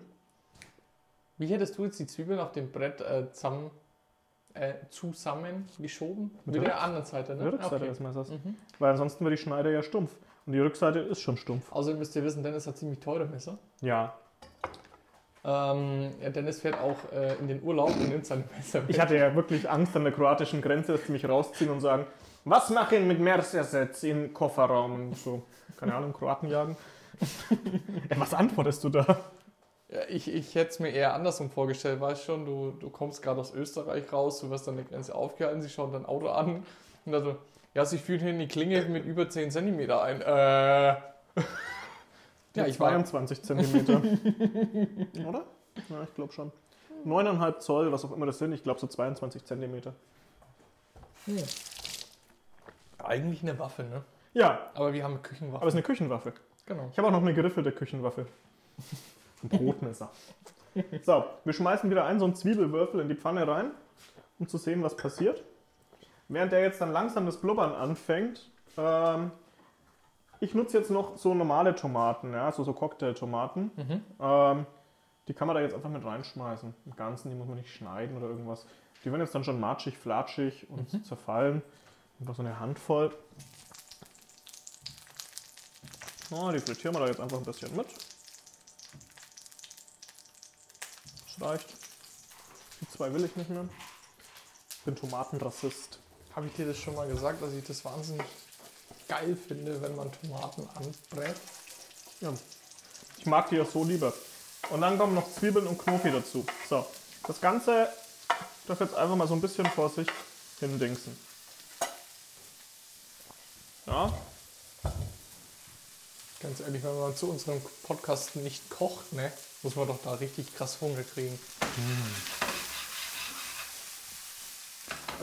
Wie hättest du jetzt die Zwiebeln auf dem Brett äh, zusammen, äh, zusammengeschoben? Mit Mit der der anderen Seite, ne? Die Rückseite Okay. des Messers. Mhm. Weil ansonsten wäre die Schneide ja stumpf. Und die Rückseite ist schon stumpf. Außerdem müsst ihr wissen, Dennis hat ziemlich teure Messer. Ja. Ähm, ja, Dennis fährt auch äh, in den Urlaub und nimmt sein Messer mit. Ich hatte ja wirklich Angst an der kroatischen Grenze, dass sie mich rausziehen und sagen, was machen mit Mercedes im Kofferraum und so. Keine Ahnung, Kroaten jagen. Was antwortest du da? Ja, ich ich hätte es mir eher andersrum vorgestellt, weißt schon, du, du kommst gerade aus Österreich raus, du wirst an der Grenze aufgehalten, sie schauen dein Auto an und dann so, ja, sie führen hier in die Klinge mit über 10 cm ein. Äh. Ja, ich war, 22 Zentimeter. Oder? Ja, ich glaube schon. 9,5 Zoll, was auch immer das sind. Ich glaube so 22 Zentimeter. Eigentlich eine Waffe, ne? Ja, Aber wir haben eine Küchenwaffe. aber es ist eine Küchenwaffe. Genau. Ich habe auch noch eine geriffelte Küchenwaffe. Ein Brotmesser. So, wir schmeißen wieder einen so einen Zwiebelwürfel in die Pfanne rein, um zu sehen, was passiert. Während der jetzt dann langsam das Blubbern anfängt, ähm, ich nutze jetzt noch so normale Tomaten, ja, also so Cocktailtomaten. Mhm. Ähm, die kann man da jetzt einfach mit reinschmeißen. Im Ganzen, die muss man nicht schneiden oder irgendwas. Die werden jetzt dann schon matschig, flatschig und zerfallen. Einfach so eine Handvoll. Oh, die frittieren wir da jetzt einfach ein bisschen mit. Das reicht. Die zwei will ich nicht mehr. Ich bin Tomatenrassist. Habe ich dir das schon mal gesagt, dass ich das wahnsinnig geil finde, wenn man Tomaten anbrät? Ja. Ich mag die ja so lieber. Und dann kommen noch Zwiebeln und Knofi dazu. So, das Ganze darf jetzt einfach mal so ein bisschen vor sich hindingsen. Ja, Ganz ehrlich, wenn man zu unserem Podcast nicht kocht, ne, muss man doch da richtig krass Hunger kriegen.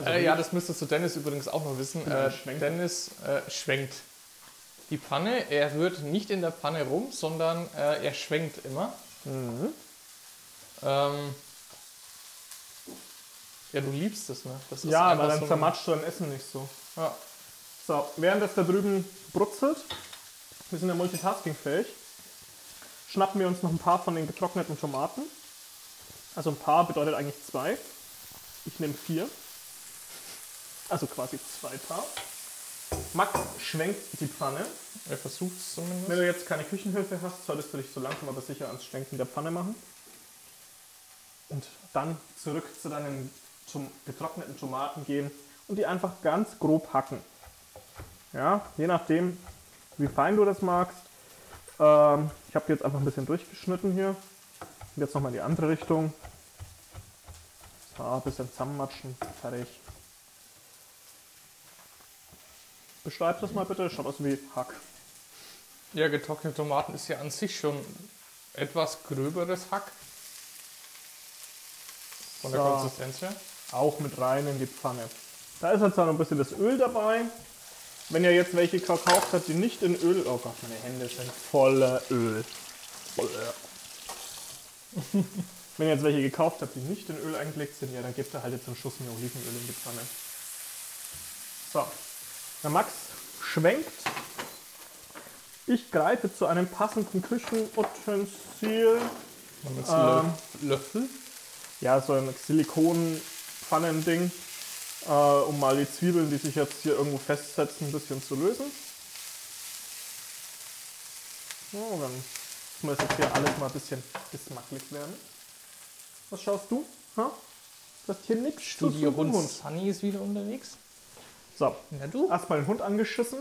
äh, ja, das müsstest du Dennis übrigens auch noch wissen. Äh. Dennis äh, schwenkt die Pfanne. Er rührt nicht in der Pfanne rum, sondern äh, er schwenkt immer. Mhm. Ähm, ja, du liebst es, ne? Das ja aber dann so ein- zermatscht du dein Essen nicht so. Ja. So, während das da drüben brutzelt, wir sind ja multitaskingfähig, schnappen wir uns noch ein paar von den getrockneten Tomaten. Also ein paar bedeutet eigentlich zwei. Ich nehme vier. Also quasi zwei Paar. Max schwenkt die Pfanne. Er versucht es zumindest. Wenn du jetzt keine Küchenhilfe hast, solltest du dich so langsam aber sicher ans Schwenken der Pfanne machen. Und dann zurück zu deinen zum getrockneten Tomaten gehen und die einfach ganz grob hacken. Ja, je nachdem, wie fein du das magst. Ähm, ich habe jetzt einfach ein bisschen durchgeschnitten hier. Jetzt nochmal in die andere Richtung. So, ein bisschen zusammenmatschen. Fertig. Beschreib das mal bitte. Schaut aus wie Hack. Ja, getrocknete Tomaten ist ja an sich schon etwas gröberes Hack. Von der So. Konsistenz her. auch mit rein in die Pfanne. Da ist jetzt noch ein bisschen das Öl dabei. Wenn ihr jetzt welche gekauft habt, die nicht in Öl. Oh Gott, meine Hände sind voller Öl. Voller. Wenn ihr jetzt welche gekauft habt, die nicht in Öl eingelegt sind, ja, dann gebt ihr halt jetzt einen Schuss mehr Olivenöl in die Pfanne. So. Der Max schwenkt. Ich greife zu einem passenden Küchenutensil. Ähm. Löffel. ja, so ein Silikonpfannending, äh, um mal die Zwiebeln, die sich jetzt hier irgendwo festsetzen, ein bisschen zu lösen. So, dann muss jetzt hier alles mal ein bisschen geschmacklich werden. Was schaust du? Ha? Das hier nichts zu Studio tun, Hund Sunny ist wieder unterwegs. So, Na du? erstmal den Hund angeschissen.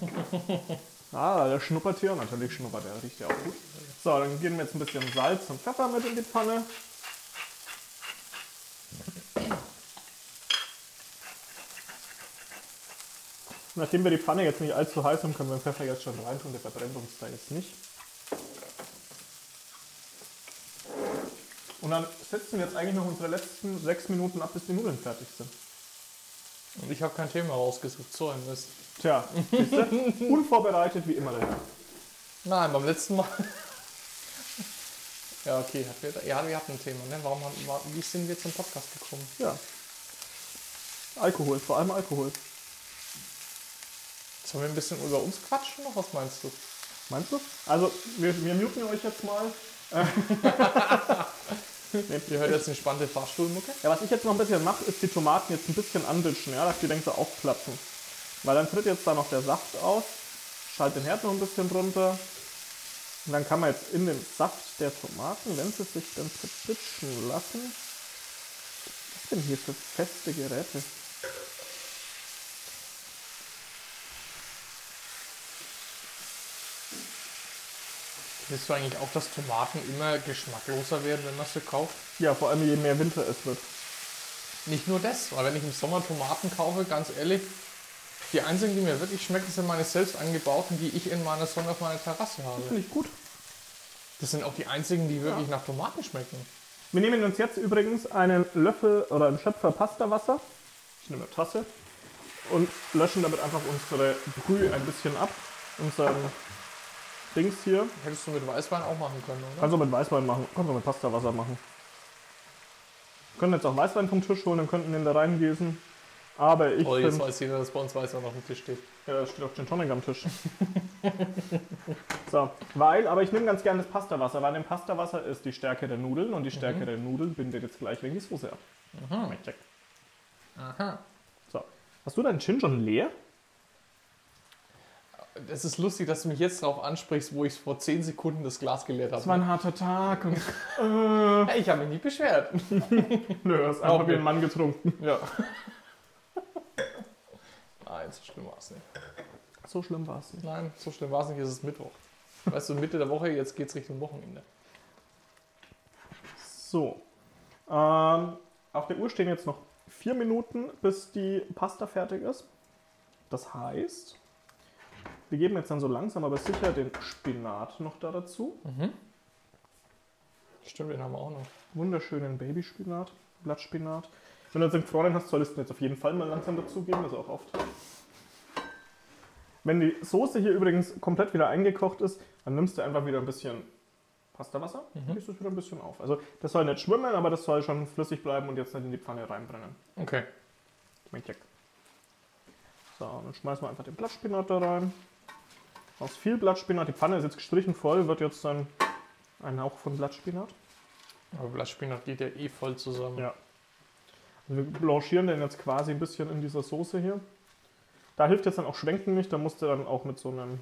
Ah, der schnuppert hier. Natürlich schnuppert er, riecht ja auch gut. So, dann geben wir jetzt ein bisschen Salz und Pfeffer mit in die Pfanne. Nachdem wir die Pfanne jetzt nicht allzu heiß haben, können wir den Pfeffer jetzt schon reintun. Der verbrennt uns da jetzt nicht. Und dann setzen wir jetzt eigentlich noch unsere letzten sechs Minuten ab, bis die Nudeln fertig sind. Und ich habe kein Thema rausgesucht. So ein Mist. Tja, unvorbereitet wie immer. Nein, beim letzten Mal. ja, okay. Ja, wir hatten ein Thema. Ne? Warum haben, wie sind wir zum Podcast gekommen? Ja. Alkohol, vor allem Alkohol. Sollen wir ein bisschen über uns quatschen noch? Was meinst du? Meinst du? Also, wir, wir muten euch jetzt mal. Ihr hört jetzt eine spannende Fahrstuhlmucke. Ja, was ich jetzt noch ein bisschen mache, ist die Tomaten jetzt ein bisschen anditschen, ja, dass die so aufplatzen. Weil dann tritt jetzt da noch der Saft aus. Schalt den Herd noch ein bisschen runter. Und dann kann man jetzt in den Saft der Tomaten, wenn sie sich dann verditschen lassen. Was denn hier für feste Geräte? Willst du eigentlich auch, dass Tomaten immer geschmackloser werden, wenn man sie kauft? Ja, vor allem je mehr Winter es wird. Nicht nur das, weil wenn ich im Sommer Tomaten kaufe, ganz ehrlich, die einzigen, die mir wirklich schmecken, sind meine selbst angebauten, die ich in meiner Sonne auf meiner Terrasse habe. Finde ich gut. Das sind auch die einzigen, die wirklich nach Tomaten schmecken. Wir nehmen uns jetzt übrigens einen Löffel oder einen Schöpfer Pastawasser. Ich nehme eine Tasse und löschen damit einfach unsere Brühe ein bisschen ab. Unseren Dings hier. Hättest du mit Weißwein auch machen können, oder? Kannst du mit Weißwein machen, kannst du mit Pastawasser machen. Wir können jetzt auch Weißwein vom Tisch holen und könnten den da reingießen. Aber ich oh, jetzt weiß jeder, dass bei uns Weißwein auf dem Tisch steht. ja, da steht auch Gin Tonic am Tisch. so, weil, aber ich nehme ganz gerne das Pastawasser, weil im Pastawasser ist die Stärke der Nudeln und die Stärke der Nudeln bindet jetzt gleich wegen die Soße ab. Aha. Check. Aha. So, hast du deinen Gin schon leer? Es ist lustig, dass du mich jetzt darauf ansprichst, wo ich vor 10 Sekunden das Glas geleert Das habe. war ein harter Tag und äh, Hey, ich habe mich nicht beschwert. nö, hast Auch einfach wie ein. Mann getrunken. Ja. Nein, so schlimm war es nicht. So schlimm war es nicht. Nein, so schlimm war es nicht, es ist Mittwoch. Weißt du, Mitte der Woche, jetzt geht es Richtung Wochenende. So. Ähm, auf der Uhr stehen jetzt noch vier Minuten, bis die Pasta fertig ist. Das heißt, wir geben jetzt dann so langsam aber sicher den Spinat noch da dazu. Stimmt, den haben wir auch noch. Wunderschönen Babyspinat, Blattspinat. Wenn du jetzt einen gefrorenen hast, solltest du jetzt auf jeden Fall mal langsam dazugeben, das ist auch oft. Wenn die Soße hier übrigens komplett wieder eingekocht ist, dann nimmst du einfach wieder ein bisschen Pastawasser und gießt es wieder ein bisschen auf. Also das soll nicht schwimmen, aber das soll schon flüssig bleiben und jetzt nicht in die Pfanne reinbrennen. Okay. Mein Check. So, dann schmeißen wir einfach den Blattspinat da rein. Aus viel Blattspinat, die Pfanne ist jetzt gestrichen voll, wird jetzt dann ein Hauch von Blattspinat. Aber Blattspinat geht ja eh voll zusammen. Ja. Also wir blanchieren den jetzt quasi ein bisschen in dieser Soße hier. Da hilft jetzt dann auch Schwenken nicht, da musst du dann auch mit so einem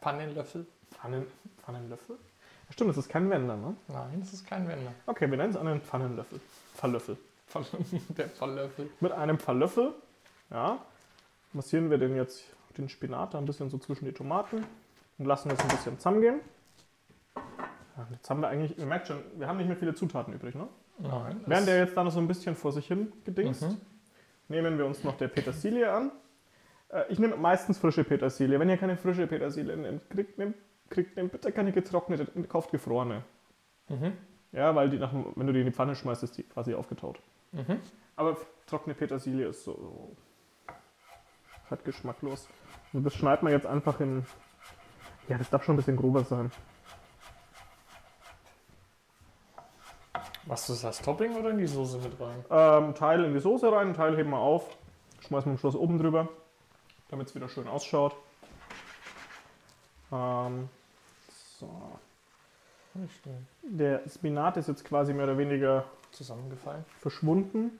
Pannenlöffel? Pfannen, Pfannenlöffel. Ja, stimmt, das ist kein Wender, ne? Nein, das ist kein Wender. Okay, wir nennen es einen Pfannenlöffel. Verlöffel. Der Falllöffel. Mit einem Verlöffel, ja, massieren wir den jetzt den Spinat da ein bisschen so zwischen die Tomaten und lassen das ein bisschen zusammengehen. Ja, jetzt haben wir eigentlich, ihr merkt schon, wir haben nicht mehr viele Zutaten übrig, ne? Nein. Während der jetzt da noch so ein bisschen vor sich hin gedingst, Mhm. nehmen wir uns noch der Petersilie an. Äh, Ich nehme meistens frische Petersilie. Wenn ihr keine frische Petersilie nehmt, kriegt, nehmt, kriegt nehmt bitte keine getrocknete, kauft gefrorene. Mhm. Ja, weil die nach, wenn du die in die Pfanne schmeißt, ist die quasi aufgetaut. Mhm. Aber trockene Petersilie ist so, so halt geschmacklos. Und das schneidet man jetzt einfach in. Ja, das darf schon ein bisschen grober sein. Machst du das als Topping oder in die Soße mit rein? Ähm, Teil in die Soße rein, Teil heben wir auf, schmeißen wir am Schluss oben drüber, damit es wieder schön ausschaut. Ähm, so. Der Spinat ist jetzt quasi mehr oder weniger Zusammengefallen. verschwunden.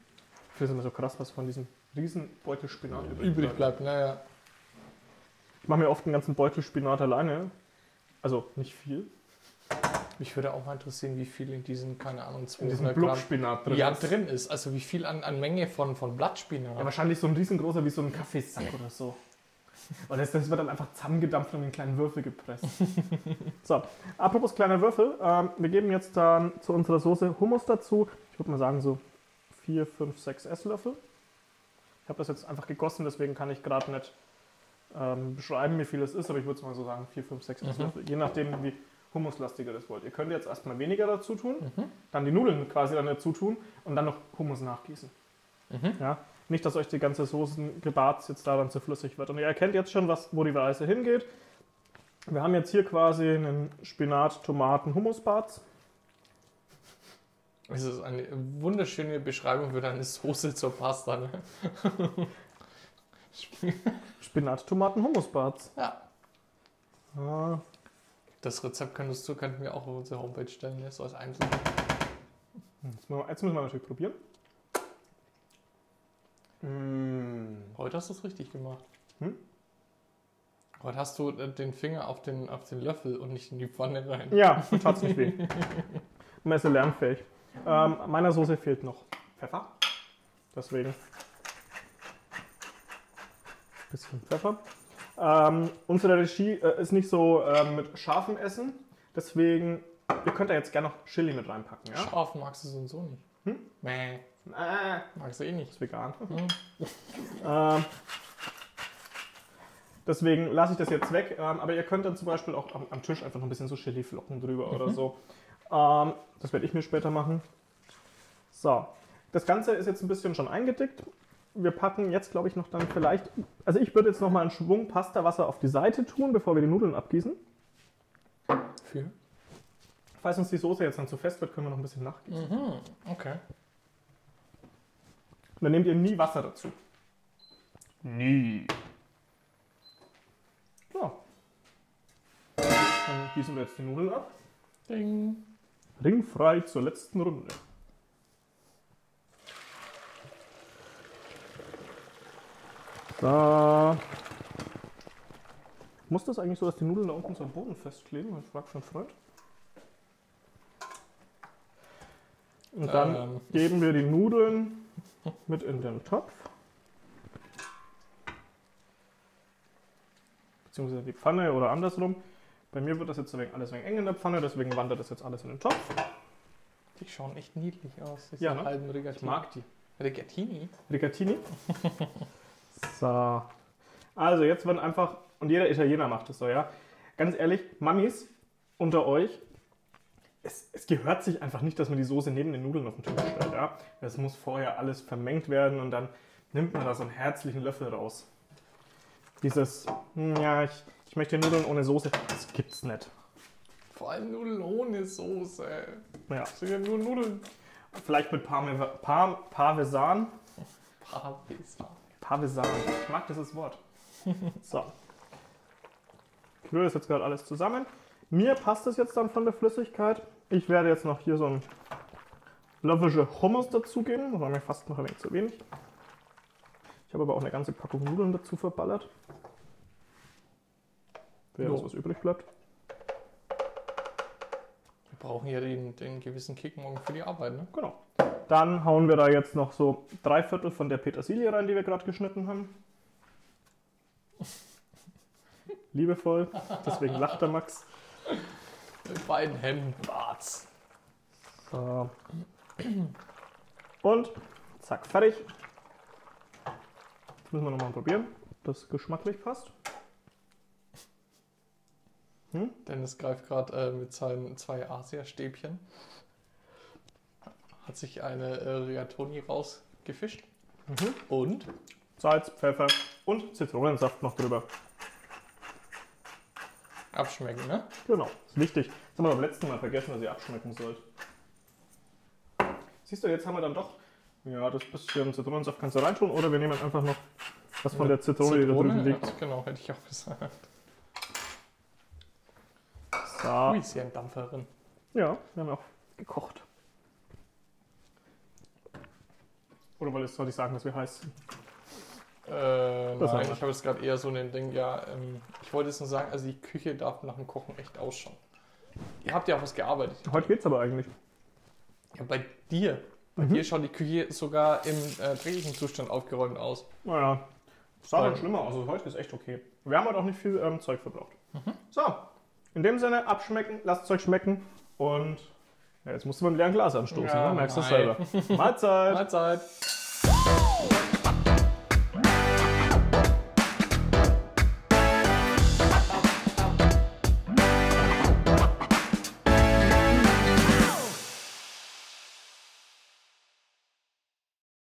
Ich finde es immer so krass, was von diesem riesen Beutel Spinat übrig, Übrig bleibt. bleibt, naja. Ich mache mir oft einen ganzen Beutel Spinat alleine. Also nicht viel. Mich würde auch mal interessieren, wie viel in diesen, keine Ahnung, In 200 diesem Gramm drin ja, ist. drin ist. Also wie viel an, an Menge von, von Blattspinat. Ja, wahrscheinlich so ein riesengroßer wie so ein Kaffeesack oder so. Und das, das wird dann einfach zusammengedampft und in kleinen Würfel gepresst. so, apropos kleiner Würfel. Ähm, wir geben jetzt dann zu unserer Soße Hummus dazu. Ich würde mal sagen so 4, 5, 6 Esslöffel. Ich habe das jetzt einfach gegossen, deswegen kann ich gerade nicht ähm, beschreiben, wie viel es ist, aber ich würde es mal so sagen 4, 5, 6 Mhm. Esslöffel. Je nachdem, wie hummuslastiger das wollt. Ihr könnt jetzt erstmal weniger dazu tun, Mhm. dann die Nudeln quasi dann dazu tun und dann noch Hummus nachgießen. Mhm. Ja, nicht, dass euch die ganze Soßengebarz jetzt daran zu flüssig wird. Und ihr erkennt jetzt schon, was, wo die Reise hingeht. Wir haben jetzt hier quasi einen Spinat-Tomaten-Hummusbarz. Es ist eine wunderschöne Beschreibung für deine Soße zur Pasta. Ne? Spinat-Tomaten-Hummusbarz. Ja. Ah, Das Rezept könntest du, könnten wir auch auf unsere Homepage stellen, ne? so als Einzelne. jetzt, müssen wir, jetzt müssen wir natürlich probieren. Mm. Heute hast du es richtig gemacht. Hm? Heute hast du äh, den Finger auf den, auf den Löffel und nicht in die Pfanne rein. Ja, tat's nicht weh. Ja lernfähig. Ähm, meiner Soße fehlt noch Pfeffer. Deswegen. Bisschen Pfeffer. Ähm, unsere Regie äh, ist nicht so ähm, mit scharfem Essen. Deswegen, ihr könnt da jetzt gerne noch Chili mit reinpacken. Ja? Scharf magst du so und so nicht. Hm? Mäh, Äh, magst du eh nicht. ist vegan. Hm. Ähm, deswegen lasse ich das jetzt weg. Ähm, aber ihr könnt dann zum Beispiel auch am, am Tisch einfach noch ein bisschen so Chiliflocken drüber oder so. Ähm, das werde ich mir später machen. So, das Ganze ist jetzt ein bisschen schon eingedickt. Wir packen jetzt, glaube ich, noch dann vielleicht. Also, ich würde jetzt noch mal einen Schwung Pastawasser auf die Seite tun, bevor wir die Nudeln abgießen. Für? Falls uns die Soße jetzt dann zu fest wird, können wir noch ein bisschen nachgießen. Mhm, okay. Und dann nehmt ihr nie Wasser dazu. Nie. So. Dann gießen wir jetzt die Nudeln ab. Ding. Ringfrei zur letzten Runde. So. Muss das eigentlich so, dass die Nudeln da unten so am Boden festkleben? Ich frage schon Freund. Und dann Ähm. geben wir die Nudeln mit in den Topf. Beziehungsweise die Pfanne oder andersrum. Bei mir wird das jetzt alles wenig eng in der Pfanne, deswegen wandert das jetzt alles in den Topf. Die schauen echt niedlich aus. Diese Ja, ne? halben Rigatini. Ich mag die. Rigatini? Rigatini. so. Also jetzt werden einfach, und jeder Italiener macht es so, ja. Ganz ehrlich, Mamis unter euch, es, es gehört sich einfach nicht, dass man die Soße neben den Nudeln auf den Tisch stellt, ja. Es muss vorher alles vermengt werden und dann nimmt man da so einen herzlichen Löffel raus. Dieses, hm, ja, ich, ich möchte Nudeln ohne Soße, das gibt's nicht. Vor allem Nudeln ohne Soße. Ja, Das sind ja nur Nudeln. vielleicht mit Parme, Par, Parmesan. Parmesan. Parmesan. Ich mag dieses Wort. So. Ich rühre das jetzt gerade alles zusammen. Mir passt es jetzt dann von der Flüssigkeit. Ich werde jetzt noch hier so ein Löffelchen Hummus dazugeben. Das war mir fast noch ein wenig zu wenig. Ich habe aber auch eine ganze Packung Nudeln dazu verballert. Wer Jo. das was übrig bleibt. Wir brauchen ja den, den gewissen Kick morgen für die Arbeit, ne? Genau. Dann hauen wir da jetzt noch so drei Viertel von der Petersilie rein, die wir gerade geschnitten haben. Liebevoll. Deswegen lacht der Max. Mit beiden Händen. Warz. So. Und zack, fertig. Jetzt müssen wir nochmal probieren, ob das geschmacklich passt. Dennis greift gerade äh, mit seinen zwei Asia-Stäbchen. Hat sich eine äh, Rigatoni rausgefischt. Mhm. Und? Salz, Pfeffer und Zitronensaft noch drüber. Abschmecken, ne? Genau, ist wichtig. Das haben wir beim letzten Mal vergessen, dass ihr abschmecken sollt. Siehst du, jetzt haben wir dann doch, ja, das bisschen Zitronensaft kannst du reintun oder wir nehmen einfach noch was von der Zitrone, die da drüben liegt. ja, Genau, hätte ich auch gesagt. So. Ui, ist ja ein Dampfer drin. Ja, wir haben auch gekocht. Oder weil es soll ich sagen, dass wir heiß sind? Äh, Das nein, ich habe jetzt gerade eher so ein Ding, ja, ähm, ich wollte jetzt nur sagen, also die Küche darf nach dem Kochen echt ausschauen. Ihr habt ja auch was gearbeitet. Heute geht's aber eigentlich. Ja, bei dir. Bei Mhm. dir schaut die Küche sogar im äh, dreckigen Zustand aufgeräumt aus. Naja, sah dann schlimmer aus. Also heute ist echt okay. Wir haben heute auch nicht viel ähm, Zeug verbraucht. So, in dem Sinne, abschmecken, lasst es euch schmecken und ja, jetzt musst du mit einem leeren Glas anstoßen. Ja, ne? Merkst du selber. Mahlzeit! Mahlzeit!